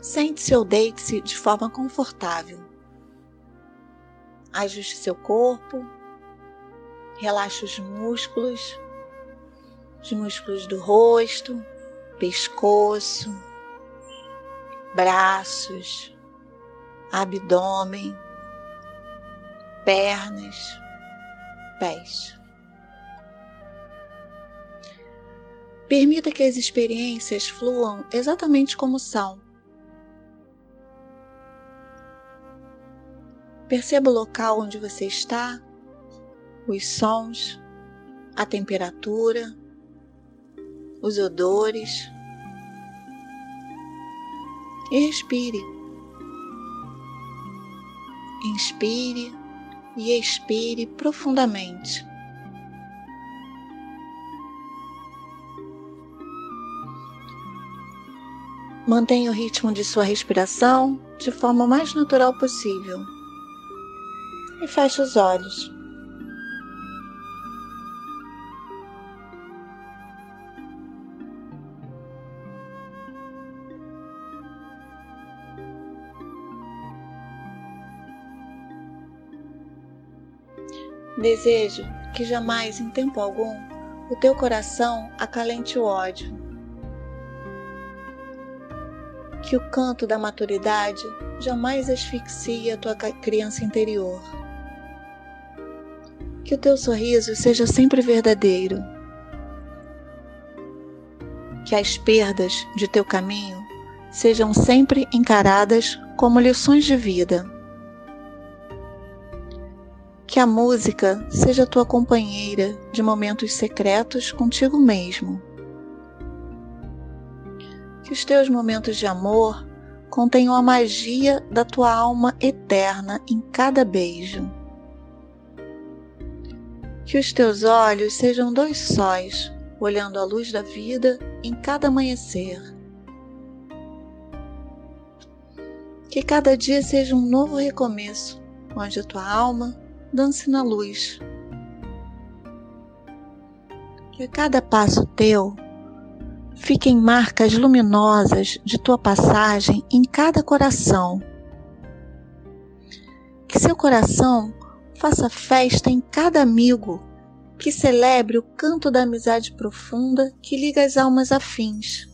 Sente-se ou deite-se de forma confortável. Ajuste seu corpo, relaxe os músculos, os músculos do rosto, pescoço, braços, abdômen, pernas, pés. Permita que as experiências fluam exatamente como são. Perceba o local onde você está, os sons, a temperatura, os odores. E respire. Inspire e expire profundamente. Mantenha o ritmo de sua respiração de forma mais natural possível. E feche os olhos. Desejo que jamais, em tempo algum, o teu coração acalente o ódio que o canto da maturidade jamais asfixie a tua criança interior. Que o teu sorriso seja sempre verdadeiro. Que as perdas de teu caminho sejam sempre encaradas como lições de vida. Que a música seja tua companheira de momentos secretos contigo mesmo que os teus momentos de amor contenham a magia da tua alma eterna em cada beijo. Que os teus olhos sejam dois sóis, olhando a luz da vida em cada amanhecer. Que cada dia seja um novo recomeço, onde a tua alma dance na luz. Que a cada passo teu fiquem marcas luminosas de tua passagem em cada coração. Que seu coração faça festa em cada amigo, que celebre o canto da amizade profunda que liga as almas afins.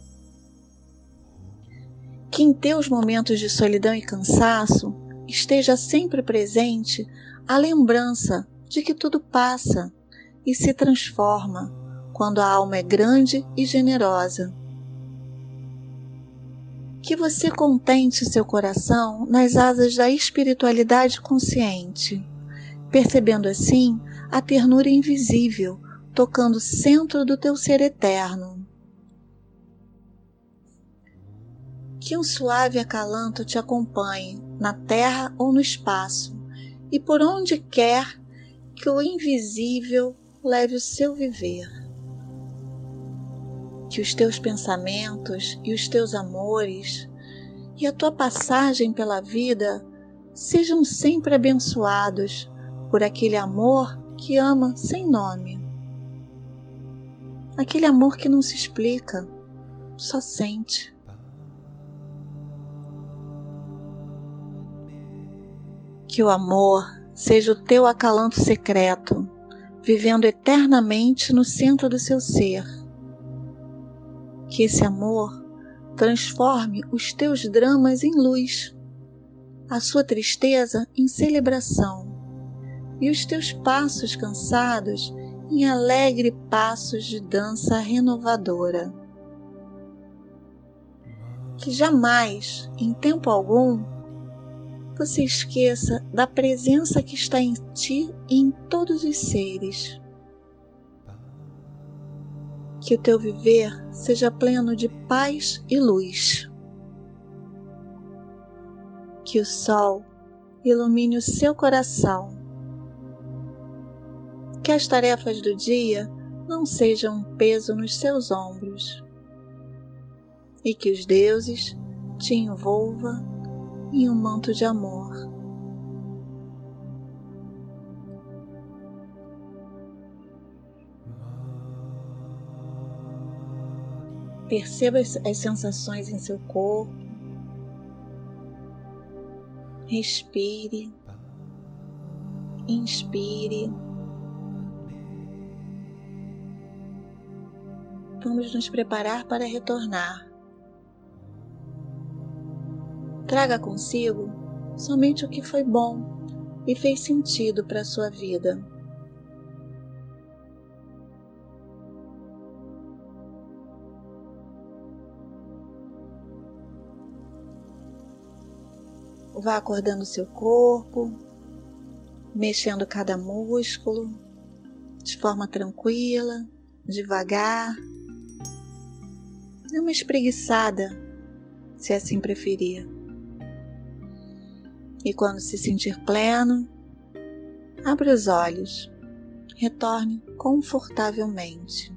Que em teus momentos de solidão e cansaço esteja sempre presente a lembrança de que tudo passa e se transforma quando a alma é grande e generosa. Que você contente seu coração nas asas da espiritualidade consciente, percebendo assim a ternura invisível tocando o centro do teu ser eterno. Que um suave acalanto te acompanhe na terra ou no espaço, e por onde quer que o invisível leve o seu viver que os teus pensamentos e os teus amores e a tua passagem pela vida sejam sempre abençoados por aquele amor que ama sem nome. Aquele amor que não se explica, só sente. Que o amor seja o teu acalanto secreto, vivendo eternamente no centro do seu ser que esse amor transforme os teus dramas em luz, a sua tristeza em celebração e os teus passos cansados em alegre passos de dança renovadora. Que jamais, em tempo algum, você esqueça da presença que está em ti e em todos os seres que o teu viver seja pleno de paz e luz. Que o sol ilumine o seu coração. Que as tarefas do dia não sejam um peso nos seus ombros. E que os deuses te envolvam em um manto de amor. Perceba as sensações em seu corpo, Respire, inspire. Vamos nos preparar para retornar. Traga consigo somente o que foi bom e fez sentido para a sua vida. Vá acordando seu corpo, mexendo cada músculo de forma tranquila, devagar. Dê uma espreguiçada, se assim preferir. E quando se sentir pleno, abra os olhos, retorne confortavelmente.